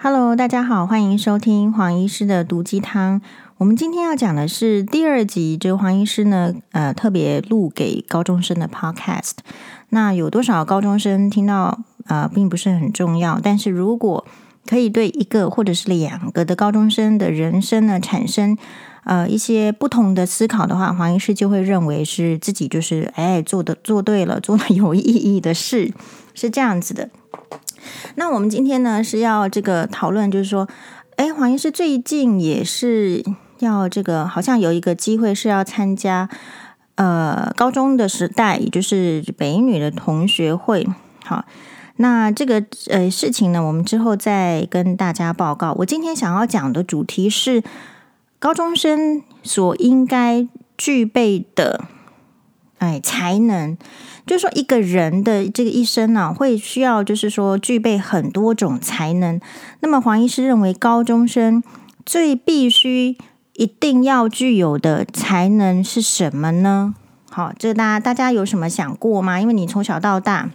Hello，大家好，欢迎收听黄医师的毒鸡汤。我们今天要讲的是第二集，这个黄医师呢，呃，特别录给高中生的 Podcast。那有多少高中生听到，呃，并不是很重要。但是如果可以对一个或者是两个的高中生的人生呢，产生呃一些不同的思考的话，黄医师就会认为是自己就是哎做的做对了，做了有意义的事，是这样子的。那我们今天呢是要这个讨论，就是说，哎，黄医师最近也是要这个，好像有一个机会是要参加，呃，高中的时代，也就是北女的同学会。好，那这个呃事情呢，我们之后再跟大家报告。我今天想要讲的主题是高中生所应该具备的，哎，才能。就是说，一个人的这个一生呢、啊，会需要就是说具备很多种才能。那么黄医师认为，高中生最必须一定要具有的才能是什么呢？好，这大家大家有什么想过吗？因为你从小到大，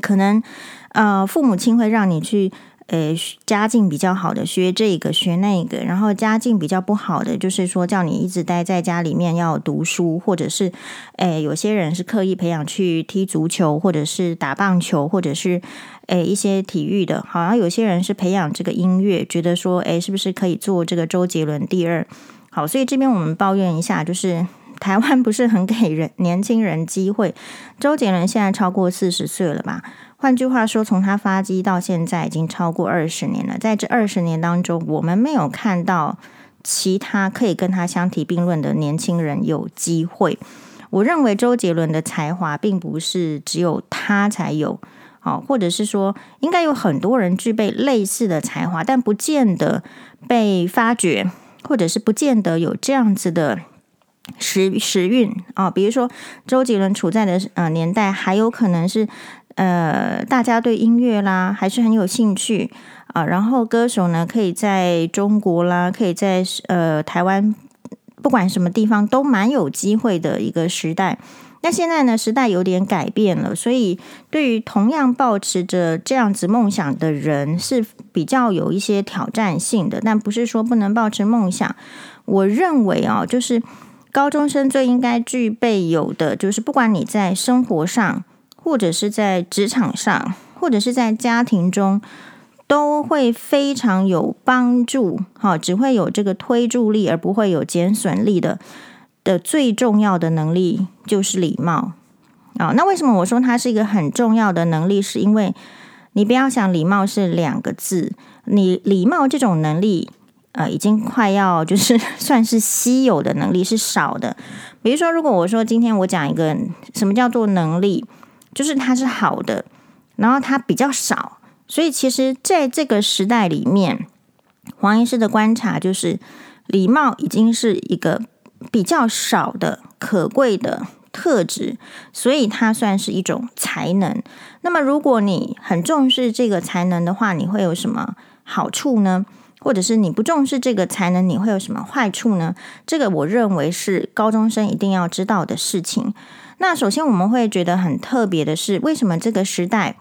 可能呃父母亲会让你去。呃，家境比较好的学这个学那个，然后家境比较不好的，就是说叫你一直待在家里面要读书，或者是，诶，有些人是刻意培养去踢足球，或者是打棒球，或者是，诶，一些体育的。好像有些人是培养这个音乐，觉得说，诶，是不是可以做这个周杰伦第二？好，所以这边我们抱怨一下，就是 台湾不是很给人年轻人机会。周杰伦现在超过四十岁了吧？换句话说，从他发迹到现在已经超过二十年了。在这二十年当中，我们没有看到其他可以跟他相提并论的年轻人有机会。我认为周杰伦的才华并不是只有他才有，好，或者是说应该有很多人具备类似的才华，但不见得被发掘，或者是不见得有这样子的时时运啊。比如说周杰伦处在的呃年代，还有可能是。呃，大家对音乐啦还是很有兴趣啊，然后歌手呢可以在中国啦，可以在呃台湾，不管什么地方都蛮有机会的一个时代。那现在呢，时代有点改变了，所以对于同样抱持着这样子梦想的人是比较有一些挑战性的，但不是说不能抱持梦想。我认为啊，就是高中生最应该具备有的，就是不管你在生活上。或者是在职场上，或者是在家庭中，都会非常有帮助。哈，只会有这个推助力，而不会有减损力的。的最重要的能力就是礼貌啊。那为什么我说它是一个很重要的能力？是因为你不要想礼貌是两个字，你礼貌这种能力，呃，已经快要就是 算是稀有的能力，是少的。比如说，如果我说今天我讲一个什么叫做能力？就是它是好的，然后它比较少，所以其实在这个时代里面，黄医师的观察就是，礼貌已经是一个比较少的可贵的特质，所以它算是一种才能。那么如果你很重视这个才能的话，你会有什么好处呢？或者是你不重视这个才能，你会有什么坏处呢？这个我认为是高中生一定要知道的事情。那首先我们会觉得很特别的是，为什么这个时代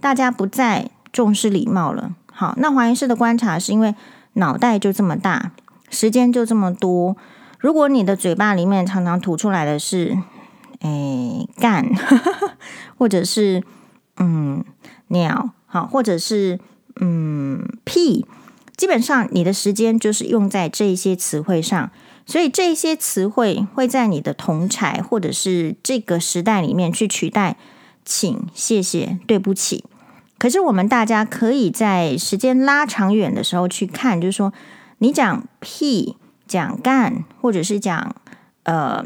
大家不再重视礼貌了？好，那黄医师的观察是因为脑袋就这么大，时间就这么多。如果你的嘴巴里面常常吐出来的是“诶干”，或者是“嗯鸟”，好，或者是“嗯屁”，基本上你的时间就是用在这些词汇上。所以这些词汇会在你的同侪或者是这个时代里面去取代，请、谢谢、对不起。可是我们大家可以在时间拉长远的时候去看，就是说你讲屁、讲干，或者是讲呃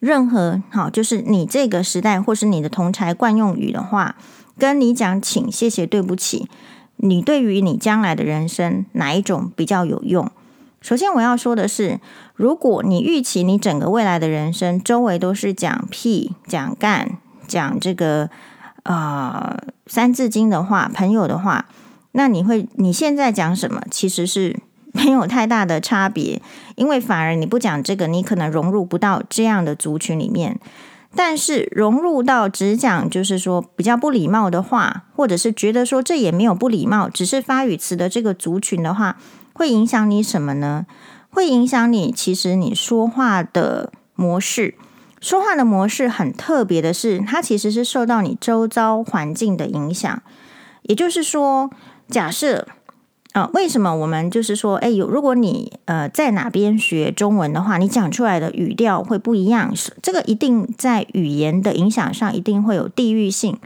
任何好，就是你这个时代或是你的同侪惯用语的话，跟你讲请、谢谢、对不起，你对于你将来的人生哪一种比较有用？首先我要说的是，如果你预期你整个未来的人生周围都是讲屁、讲干、讲这个呃三字经的话，朋友的话，那你会你现在讲什么其实是没有太大的差别，因为反而你不讲这个，你可能融入不到这样的族群里面。但是融入到只讲就是说比较不礼貌的话，或者是觉得说这也没有不礼貌，只是发语词的这个族群的话，会影响你什么呢？会影响你其实你说话的模式。说话的模式很特别的是，它其实是受到你周遭环境的影响。也就是说，假设。啊、为什么我们就是说，哎，有如果你呃在哪边学中文的话，你讲出来的语调会不一样。是这个一定在语言的影响上，一定会有地域性。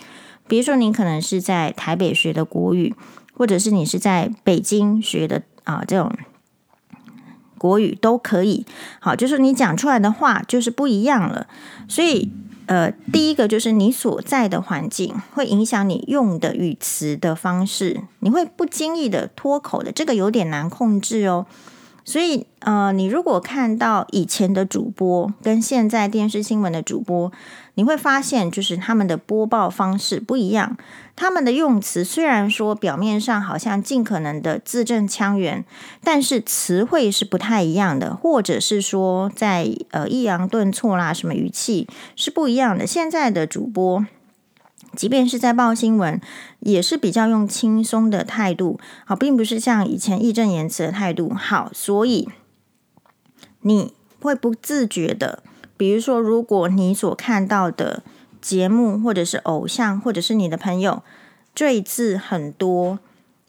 比如说，你可能是在台北学的国语，或者是你是在北京学的啊、这种国语都可以。好，就是你讲出来的话就是不一样了，所以。呃，第一个就是你所在的环境会影响你用的语词的方式，你会不经意的脱口的，这个有点难控制哦。所以，呃，你如果看到以前的主播跟现在电视新闻的主播，你会发现，就是他们的播报方式不一样。他们的用词虽然说表面上好像尽可能的字正腔圆，但是词汇是不太一样的，或者是说在呃抑扬顿挫啦，什么语气是不一样的。现在的主播，即便是在报新闻，也是比较用轻松的态度，好，并不是像以前义正言辞的态度。好，所以你会不自觉的。比如说，如果你所看到的节目，或者是偶像，或者是你的朋友，赘字很多，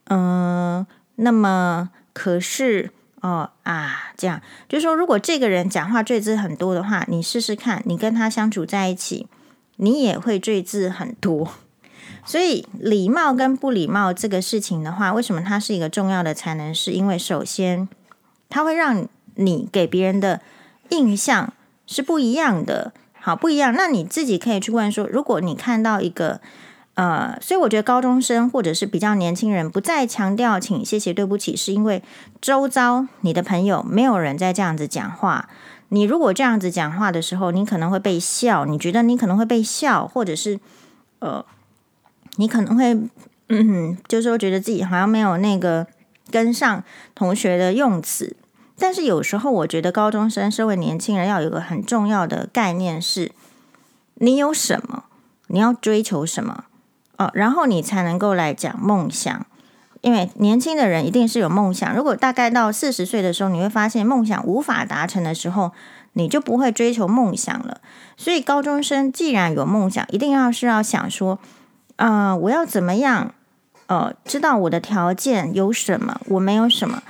嗯，那么可是哦啊，这样就是说，如果这个人讲话赘字很多的话，你试试看，你跟他相处在一起，你也会赘字很多。所以，礼貌跟不礼貌这个事情的话，为什么它是一个重要的才能？是因为首先，它会让你给别人的印象。是不一样的，好，不一样。那你自己可以去问说，如果你看到一个，呃，所以我觉得高中生或者是比较年轻人不再强调请、谢谢、对不起，是因为周遭你的朋友没有人在这样子讲话。你如果这样子讲话的时候，你可能会被笑，你觉得你可能会被笑，或者是呃，你可能会，嗯，就是说觉得自己好像没有那个跟上同学的用词。但是有时候，我觉得高中生、身为年轻人，要有一个很重要的概念是：你有什么，你要追求什么哦，然后你才能够来讲梦想。因为年轻的人一定是有梦想。如果大概到四十岁的时候，你会发现梦想无法达成的时候，你就不会追求梦想了。所以，高中生既然有梦想，一定要是要想说：啊、呃，我要怎么样？呃，知道我的条件有什么，我没有什么。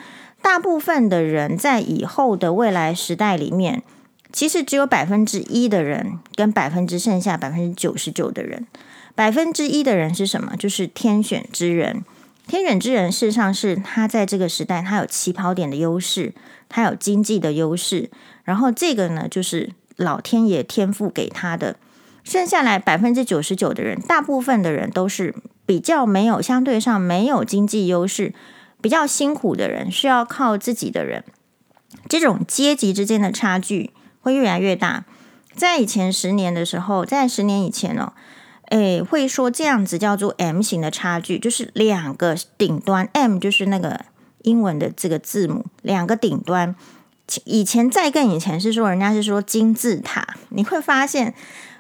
大部分的人在以后的未来时代里面，其实只有百分之一的人跟百分之剩下百分之九十九的人，百分之一的人是什么？就是天选之人。天选之人事实上是他在这个时代，他有起跑点的优势，他有经济的优势，然后这个呢，就是老天爷天赋给他的。剩下来百分之九十九的人，大部分的人都是比较没有，相对上没有经济优势。比较辛苦的人，需要靠自己的人，这种阶级之间的差距会越来越大。在以前十年的时候，在十年以前哦，诶，会说这样子叫做 M 型的差距，就是两个顶端，M 就是那个英文的这个字母，两个顶端。以前再更以前是说，人家是说金字塔，你会发现。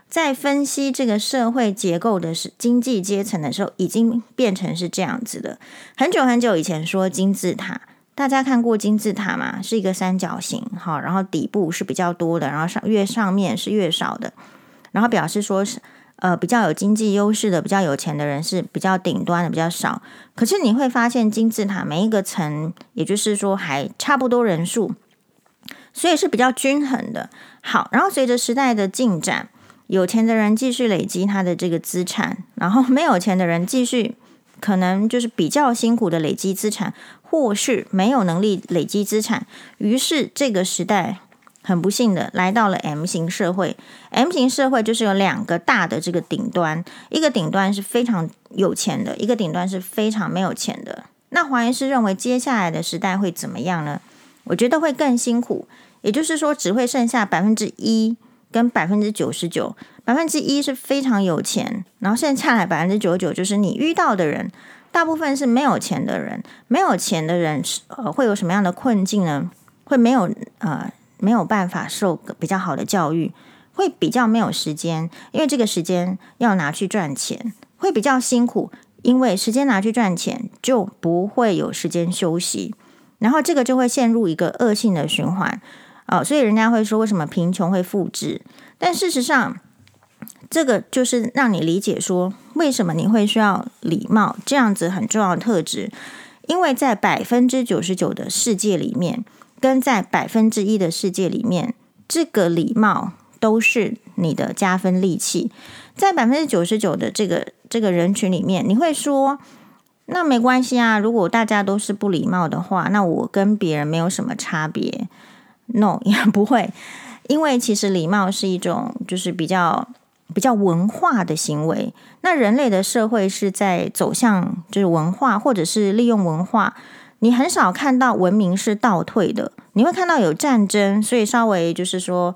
在分析这个社会结构的是经济阶层的时候，已经变成是这样子的。很久很久以前说金字塔，大家看过金字塔吗？是一个三角形，好，然后底部是比较多的，然后上越上面是越少的，然后表示说是呃比较有经济优势的、比较有钱的人是比较顶端的比较少。可是你会发现金字塔每一个层，也就是说还差不多人数，所以是比较均衡的。好，然后随着时代的进展。有钱的人继续累积他的这个资产，然后没有钱的人继续可能就是比较辛苦的累积资产，或是没有能力累积资产。于是这个时代很不幸的来到了 M 型社会。M 型社会就是有两个大的这个顶端，一个顶端是非常有钱的，一个顶端是非常没有钱的。那黄医师认为接下来的时代会怎么样呢？我觉得会更辛苦，也就是说只会剩下百分之一。跟百分之九十九，百分之一是非常有钱，然后剩下来百分之九十九就是你遇到的人，大部分是没有钱的人。没有钱的人是呃会有什么样的困境呢？会没有呃没有办法受比较好的教育，会比较没有时间，因为这个时间要拿去赚钱，会比较辛苦，因为时间拿去赚钱就不会有时间休息，然后这个就会陷入一个恶性的循环哦。所以人家会说，为什么贫穷会复制？但事实上，这个就是让你理解说，为什么你会需要礼貌这样子很重要的特质，因为在百分之九十九的世界里面，跟在百分之一的世界里面，这个礼貌都是你的加分利器。在百分之九十九的这个这个人群里面，你会说，那没关系啊，如果大家都是不礼貌的话，那我跟别人没有什么差别。No，也不会，因为其实礼貌是一种就是比较。比较文化的行为，那人类的社会是在走向就是文化，或者是利用文化。你很少看到文明是倒退的，你会看到有战争，所以稍微就是说，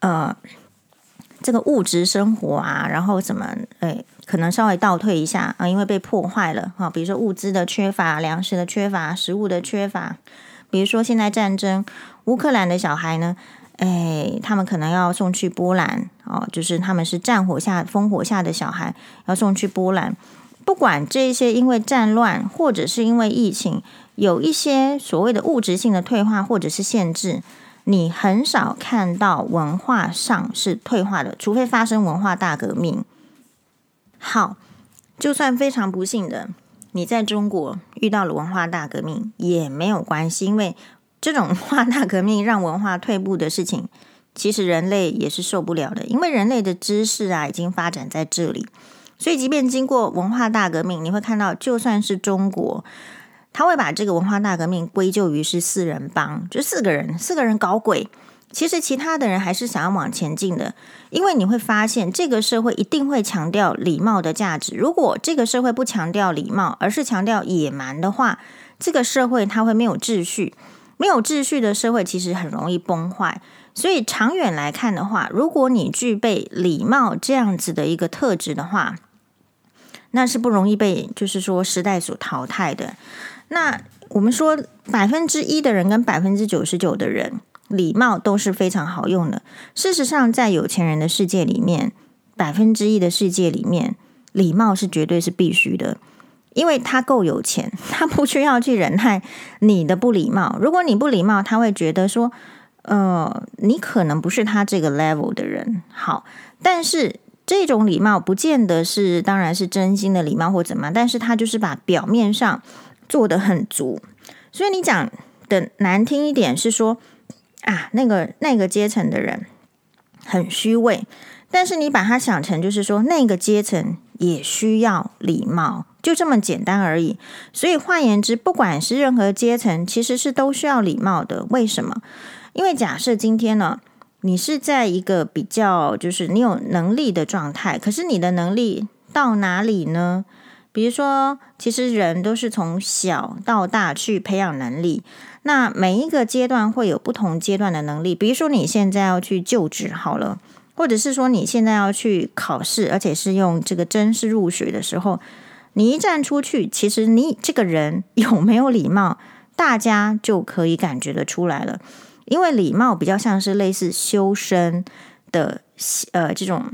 呃，这个物质生活啊，然后怎么，哎，可能稍微倒退一下啊，因为被破坏了啊，比如说物资的缺乏、粮食的缺乏、食物的缺乏，比如说现在战争，乌克兰的小孩呢。哎，他们可能要送去波兰哦，就是他们是战火下、烽火下的小孩，要送去波兰。不管这些因为战乱，或者是因为疫情，有一些所谓的物质性的退化或者是限制，你很少看到文化上是退化的，除非发生文化大革命。好，就算非常不幸的，你在中国遇到了文化大革命也没有关系，因为。这种文化大革命让文化退步的事情，其实人类也是受不了的，因为人类的知识啊已经发展在这里，所以即便经过文化大革命，你会看到，就算是中国，他会把这个文化大革命归咎于是四人帮，就四个人，四个人搞鬼。其实其他的人还是想要往前进的，因为你会发现，这个社会一定会强调礼貌的价值。如果这个社会不强调礼貌，而是强调野蛮的话，这个社会它会没有秩序。没有秩序的社会其实很容易崩坏，所以长远来看的话，如果你具备礼貌这样子的一个特质的话，那是不容易被就是说时代所淘汰的。那我们说百分之一的人跟百分之九十九的人，礼貌都是非常好用的。事实上，在有钱人的世界里面，百分之一的世界里面，礼貌是绝对是必须的。因为他够有钱，他不需要去忍耐你的不礼貌。如果你不礼貌，他会觉得说，呃，你可能不是他这个 level 的人。好，但是这种礼貌不见得是，当然是真心的礼貌或怎么，但是他就是把表面上做得很足。所以你讲的难听一点是说，啊，那个那个阶层的人很虚伪，但是你把它想成就是说，那个阶层也需要礼貌。就这么简单而已，所以换言之，不管是任何阶层，其实是都需要礼貌的。为什么？因为假设今天呢，你是在一个比较就是你有能力的状态，可是你的能力到哪里呢？比如说，其实人都是从小到大去培养能力，那每一个阶段会有不同阶段的能力。比如说，你现在要去就职好了，或者是说你现在要去考试，而且是用这个真试入学的时候。你一站出去，其实你这个人有没有礼貌，大家就可以感觉得出来了。因为礼貌比较像是类似修身的呃这种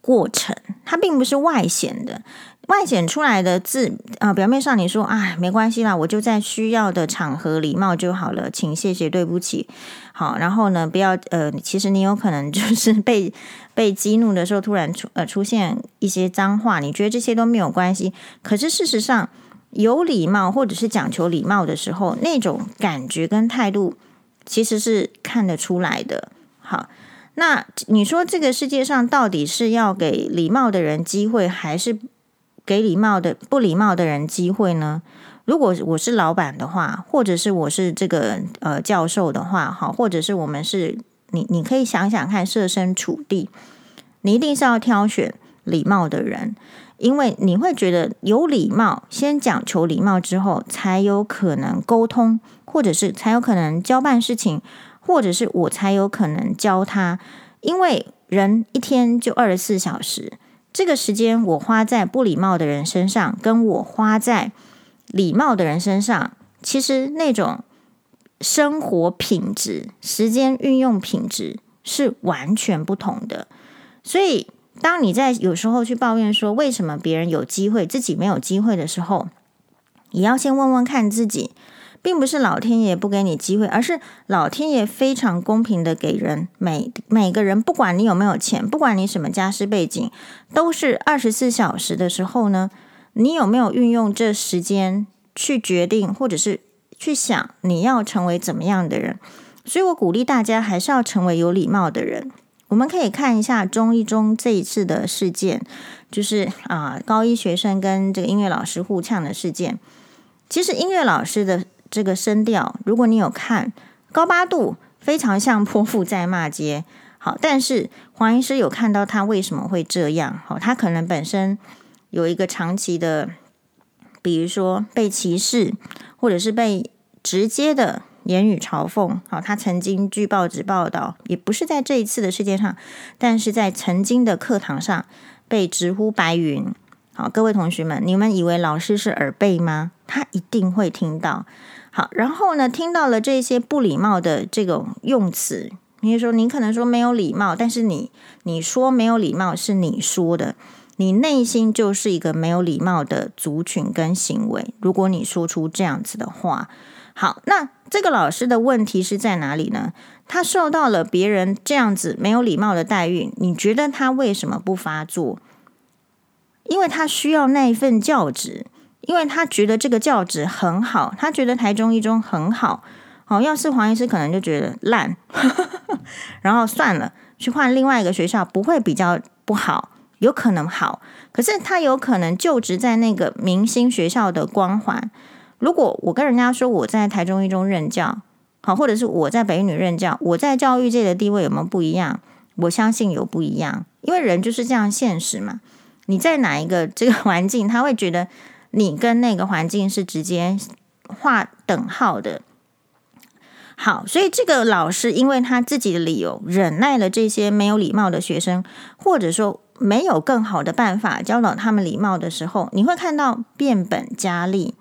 过程，它并不是外显的。外显出来的字啊、表面上你说啊没关系啦，我就在需要的场合礼貌就好了，请谢谢对不起。好，然后呢，不要呃，其实你有可能就是被被激怒的时候，突然出呃出现一些脏话，你觉得这些都没有关系。可是事实上，有礼貌或者是讲求礼貌的时候，那种感觉跟态度其实是看得出来的。好，那你说这个世界上到底是要给礼貌的人机会，还是给礼貌的不礼貌的人机会呢？如果我是老板的话，或者是我是这个呃教授的话，好，或者是我们是你，你可以想想看，设身处地，你一定是要挑选礼貌的人，因为你会觉得有礼貌，先讲求礼貌之后，才有可能沟通，或者是才有可能交办事情，或者是我才有可能教他，因为人一天就二十四小时，这个时间我花在不礼貌的人身上，跟我花在礼貌的人身上，其实那种生活品质、时间运用品质是完全不同的。所以，当你在有时候去抱怨说为什么别人有机会，自己没有机会的时候，也要先问问看自己，并不是老天爷不给你机会，而是老天爷非常公平的给人每每个人，不管你有没有钱，不管你什么家世背景，都是二十四小时的时候呢，你有没有运用这时间去决定，或者是去想你要成为怎么样的人？所以我鼓励大家还是要成为有礼貌的人。我们可以看一下中一中这一次的事件，就是啊、高一学生跟这个音乐老师互呛的事件。其实音乐老师的这个声调，如果你有看高八度，非常像泼妇在骂街。好，但是黄医师有看到他为什么会这样？好，他可能本身有一个长期的，比如说被歧视，或者是被直接的。言语嘲讽，好，他曾经据报纸报道，也不是在这一次的事件上，但是在曾经的课堂上被直呼白云。好，各位同学们，你们以为老师是耳背吗？他一定会听到。好，然后呢，听到了这些不礼貌的这种用词，你说你可能说没有礼貌，但是你你说没有礼貌是你说的，你内心就是一个没有礼貌的族群跟行为。如果你说出这样子的话，好，那。这个老师的问题是在哪里呢？他受到了别人这样子没有礼貌的待遇，你觉得他为什么不发作？因为他需要那一份教职，因为他觉得这个教职很好，他觉得台中一中很好。好，要是黄医师可能就觉得烂，然后算了，去换另外一个学校不会比较不好，有可能好，可是他有可能就职在那个明星学校的光环。如果我跟人家说我在台中一中任教，好，或者是我在北女任教，我在教育界的地位有没有不一样？我相信有不一样，因为人就是这样现实嘛。你在哪一个这个 环境，他会觉得你跟那个环境是直接划等号的。好，所以这个老师因为他自己的理由，忍耐了这些没有礼貌的学生，或者说没有更好的办法教导他们礼貌的时候，你会看到变本加厉。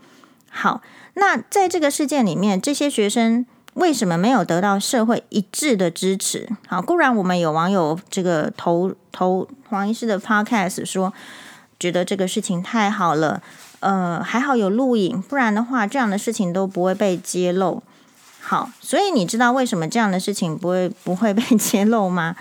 好，那在这个事件里面，这些学生为什么没有得到社会一致的支持？好，固然我们有网友这个投投黄医师的 podcast 说，觉得这个事情太好了，呃，还好有录影，不然的话，这样的事情都不会被揭露。好，所以你知道为什么这样的事情不会不会被 揭露吗？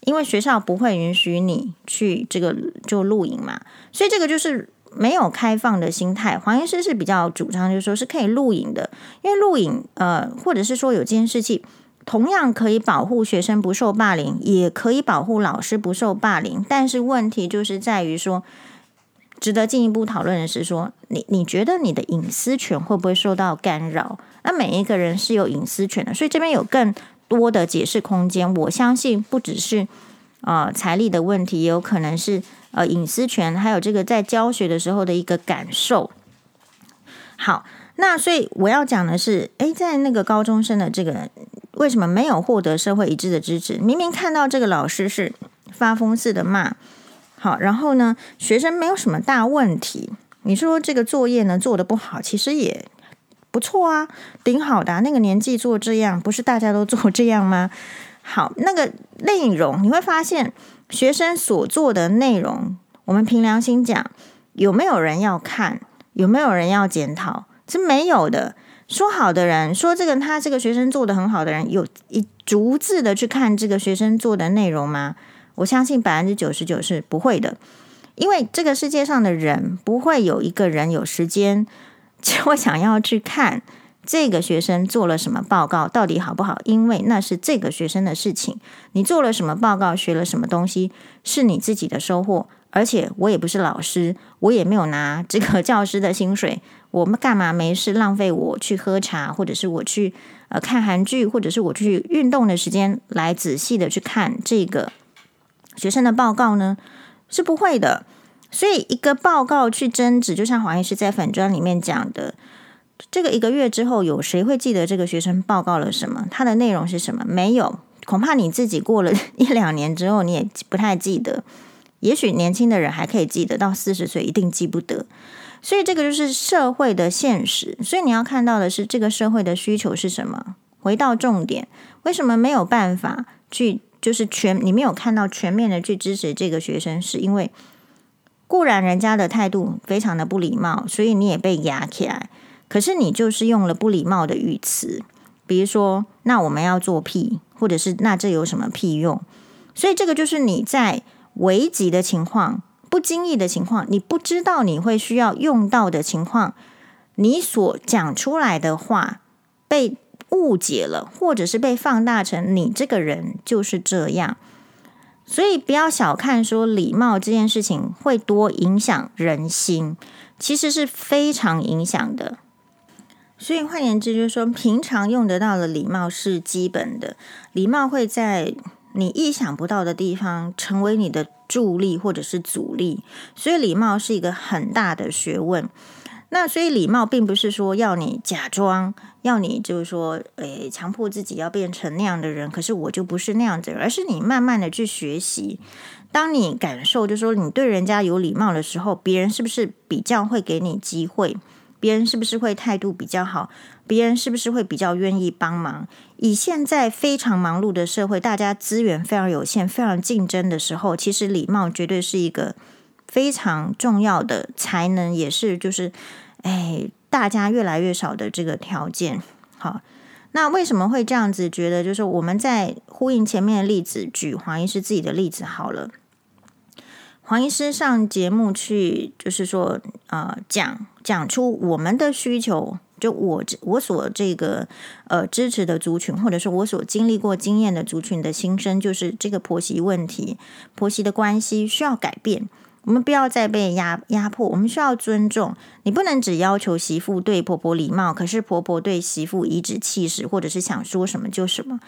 因为学校不会允许你去这个就录影嘛，所以这个就是。没有开放的心态，黄医师是比较主张，就是说是可以录影的，因为录影，呃，或者是说有监视器，同样可以保护学生不受霸凌，也可以保护老师不受霸凌。但是问题就是在于说，值得进一步讨论的是说，你你觉得你的隐私权会不会受到干扰？那每一个人是有隐私权的，所以这边有更多的解释空间。我相信不只是啊、呃、财力的问题，也有可能是。呃，隐私权还有这个在教学的时候的一个感受。好，那所以我要讲的是，诶，在那个高中生的这个为什么没有获得社会一致的支持？明明看到这个老师是发疯似的骂，好，然后呢，学生没有什么大问题。你说这个作业呢做得不好，其实也不错啊，挺好的。那个年纪做这样，不是大家都做这样吗？好，那个内容你会发现。学生所做的内容，我们凭良心讲，有没有人要看？有没有人要检讨？是没有的。说好的人，说这个他这个学生做得很好的人，有一逐字的去看这个学生做的内容吗？我相信百分之九十九是不会的，因为这个世界上的人不会有一个人有时间 就会想要去看。这个学生做了什么报告，到底好不好？因为那是这个学生的事情。你做了什么报告，学了什么东西，是你自己的收获。而且我也不是老师，我也没有拿这个教师的薪水。我们干嘛没事浪费我去喝茶，或者是我去呃看韩剧，或者是我去运动的时间来仔细的去看这个学生的报告呢？是不会的。所以一个报告去争执，就像黄医师在粉专里面讲的。这个一个月之后，有谁会记得这个学生报告了什么？他的内容是什么？没有，恐怕你自己过了 一两年之后，你也不太记得。也许年轻的人还可以记得，到四十岁一定记不得。所以这个就是社会的现实。所以你要看到的是这个社会的需求是什么？回到重点，为什么没有办法去就是全你没有看到全面的去支持这个学生，是因为固然人家的态度非常的不礼貌，所以你也被压起来。可是你就是用了不礼貌的语词，比如说“那我们要做屁”或者是“那这有什么屁用”，所以这个就是你在危急的情况、不经意的情况、你不知道你会需要用到的情况，你所讲出来的话被误解了，或者是被放大成你这个人就是这样。所以不要小看说礼貌这件事情会多影响人心，其实是非常影响的。所以换言之，就是说，平常用得到的礼貌是基本的，礼貌会在你意想不到的地方成为你的助力或者是阻力。所以礼貌是一个很大的学问。那所以礼貌并不是说要你假装，要你就是说，诶，强迫自己要变成那样的人。可是我就不是那样子，而是你慢慢的去学习。当你感受，就是说你对人家有礼貌的时候，别人是不是比较会给你机会？别人是不是会态度比较好？别人是不是会比较愿意帮忙？以现在非常忙碌的社会，大家资源非常有限、非常竞争的时候，其实礼貌绝对是一个非常重要的才能，也是就是哎，大家越来越少的这个条件。好，那为什么会这样子觉得？就是我们在呼应前面的例子，举黄医师自己的例子好了。黄医师上节目去，就是说，呃，讲讲出我们的需求，就我我所这个呃支持的族群，或者是我所经历过经验的族群的心声，就是这个婆媳问题，婆媳的关系需要改变，我们不要再被压压迫，我们需要尊重。你不能只要求媳妇对婆婆礼貌，可是婆婆对媳妇颐指气使，或者是想说什么就什么。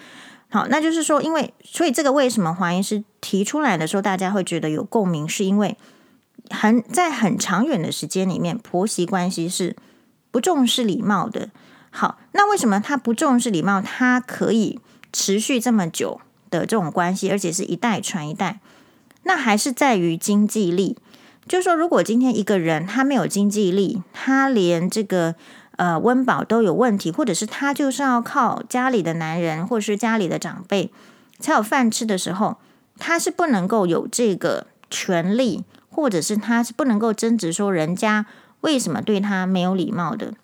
好，那就是说，因为所以这个为什么黄医师提出来的时候，大家会觉得有共鸣，是因为很在很长远的时间里面，婆媳关系是不重视礼貌的。好，那为什么他不重视礼貌，他可以持续这么久的这种关系，而且是一代传一代？那还是在于经济力。就是说，如果今天一个人他没有经济力，他连这个。呃，温饱都有问题，或者是他就是要靠家里的男人，或者是家里的长辈才有饭吃的时候，他是不能够有这个权利，或者是他是不能够争执说人家为什么对他没有礼貌的。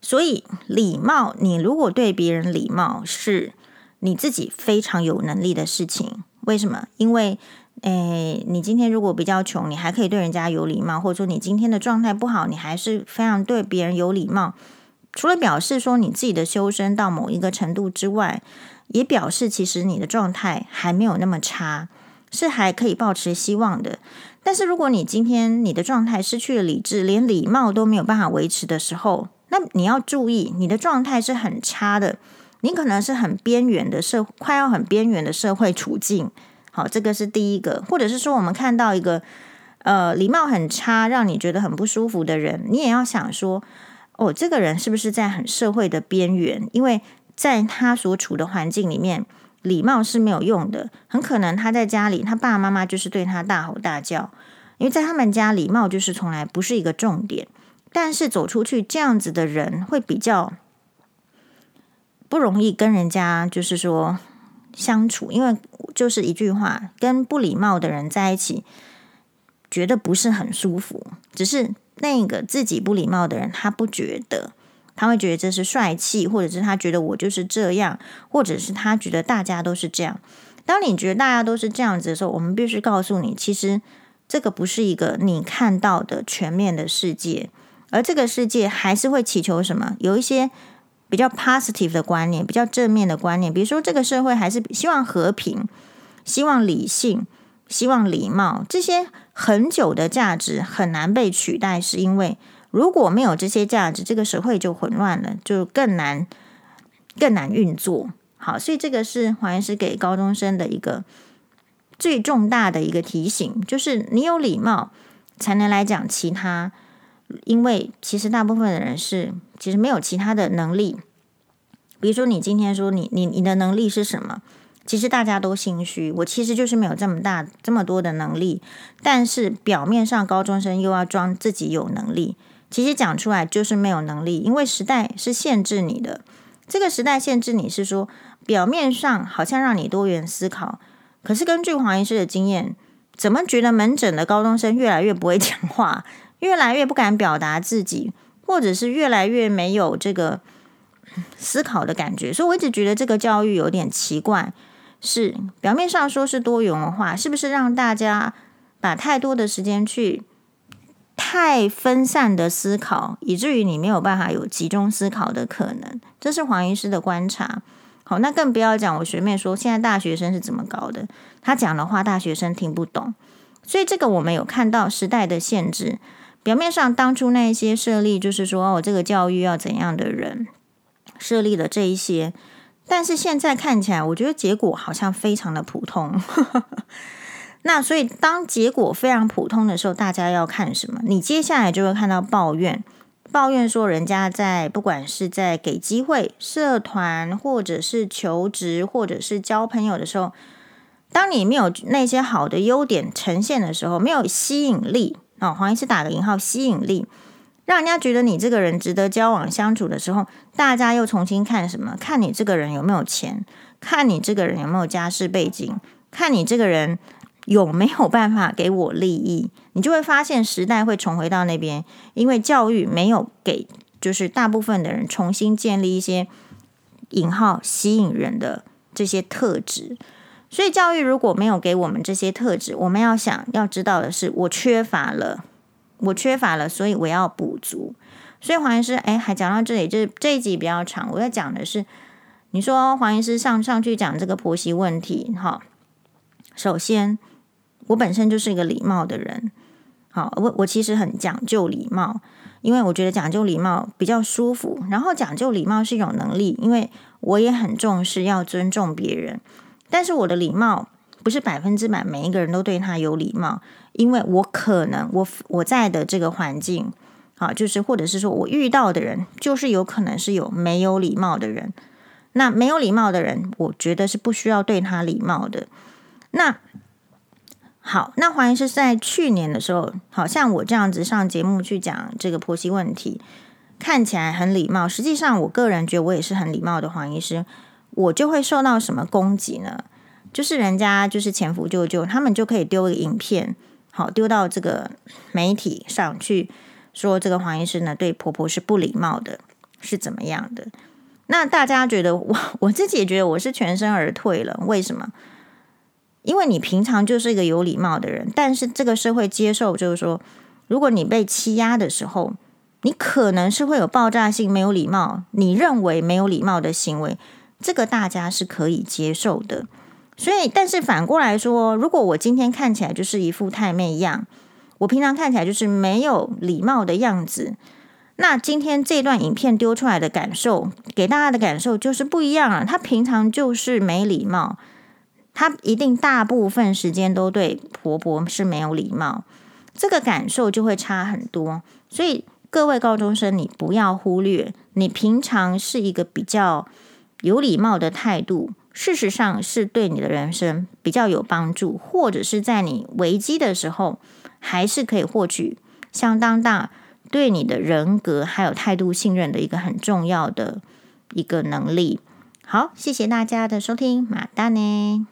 所以，礼貌，你如果对别人礼貌，是你自己非常有能力的事情。为什么？因为。诶，你今天如果比较穷，你还可以对人家有礼貌，或者说你今天的状态不好，你还是非常对别人有礼貌。除了表示说你自己的修身到某一个程度之外，也表示其实你的状态还没有那么差，是还可以抱持希望的。但是如果你今天你的状态失去了理智，连礼貌都没有办法维持的时候，那你要注意，你的状态是很差的，你可能是很边缘的社，快要很边缘的社会处境。好，这个是第一个，或者是说，我们看到一个呃礼貌很差，让你觉得很不舒服的人，你也要想说，哦，这个人是不是在很社会的边缘？因为在他所处的环境里面，礼貌是没有用的。很可能他在家里，他爸爸妈妈就是对他大吼大叫，因为在他们家礼貌就是从来不是一个重点。但是走出去这样子的人，会比较不容易跟人家，就是说。相处，因为就是一句话，跟不礼貌的人在一起，觉得不是很舒服。只是那个自己不礼貌的人，他不觉得，他会觉得这是帅气，或者是他觉得我就是这样，或者是他觉得大家都是这样。当你觉得大家都是这样子的时候，我们必须告诉你，其实这个不是一个你看到的全面的世界，而这个世界还是会祈求什么？有一些。比较 positive 的观念，比较正面的观念，比如说这个社会还是希望和平、希望理性、希望礼貌，这些很久的价值很难被取代，是因为如果没有这些价值，这个社会就混乱了，就更难、更难运作。好，所以这个是黄医师给高中生的一个最重大的一个提醒，就是你有礼貌，才能来讲其他。因为其实大部分的人是其实没有其他的能力，比如说你今天说你你你的能力是什么？其实大家都心虚，我其实就是没有这么大这么多的能力，但是表面上高中生又要装自己有能力，其实讲出来就是没有能力，因为时代是限制你的，这个时代限制你是说，表面上好像让你多元思考，可是根据黄医师的经验，怎么觉得门诊的高中生越来越不会讲话，越来越不敢表达自己，或者是越来越没有这个思考的感觉？所以我一直觉得这个教育有点奇怪，是表面上说是多元文化，是不是让大家把太多的时间去？太分散的思考，以至于你没有办法有集中思考的可能，这是黄医师的观察。好，那更不要讲我学妹说，现在大学生是怎么搞的？他讲的话，大学生听不懂。所以这个我们有看到时代的限制。表面上当初那些设立，就是说哦，这个教育要怎样的人设立了这一些，但是现在看起来，我觉得结果好像非常的普通。那所以，当结果非常普通的时候，大家要看什么？你接下来就会看到抱怨，抱怨说人家在不管是在给机会、社团，或者是求职，或者是交朋友的时候，当你没有那些好的优点呈现的时候，没有吸引力哦，黄医师打个引号，吸引力，让人家觉得你这个人值得交往相处的时候，大家又重新看什么？看你这个人有没有钱，看你这个人有没有家世背景，看你这个人。有没有办法给我利益？你就会发现时代会重回到那边，因为教育没有给，就是大部分的人重新建立一些引号吸引人的这些特质。所以教育如果没有给我们这些特质，我们要想要知道的是，我缺乏了，我缺乏了，所以我要补足。所以黄医师，哎，还讲到这里，这这一集比较长，我要讲的是，你说黄医师上上去讲这个婆媳问题，哈，首先。我本身就是一个礼貌的人，好，我我其实很讲究礼貌，因为我觉得讲究礼貌比较舒服。然后讲究礼貌是一种能力，因为我也很重视要尊重别人。但是我的礼貌不是百分之百每一个人都对他有礼貌，因为我可能我我在的这个环境，啊，就是或者是说我遇到的人，就是有可能是有没有礼貌的人。那没有礼貌的人，我觉得是不需要对他礼貌的。那。好，那黄医师在去年的时候，好像我这样子上节目去讲这个婆媳问题，看起来很礼貌。实际上，我个人觉得我也是很礼貌的黄医师，我就会受到什么攻击呢？就是人家就是前夫舅舅，他们就可以丢个影片，好丢到这个媒体上去，说这个黄医师呢对婆婆是不礼貌的，是怎么样的？那大家觉得我我自己也觉得我是全身而退了，为什么？因为你平常就是一个有礼貌的人，但是这个社会接受就是说，如果你被欺压的时候，你可能是会有爆炸性没有礼貌，你认为没有礼貌的行为，这个大家是可以接受的。所以，但是反过来说，如果我今天看起来就是一副太妹样，我平常看起来就是没有礼貌的样子，那今天这段影片丢出来的感受，给大家的感受就是不一样了。他平常就是没礼貌。他一定大部分时间都对婆婆是没有礼貌，这个感受就会差很多。所以各位高中生，你不要忽略，你平常是一个比较有礼貌的态度，事实上是对你的人生比较有帮助，或者是在你危机的时候，还是可以获取相当大对你的人格还有态度信任的一个很重要的一个能力。好，谢谢大家的收听，马达呢。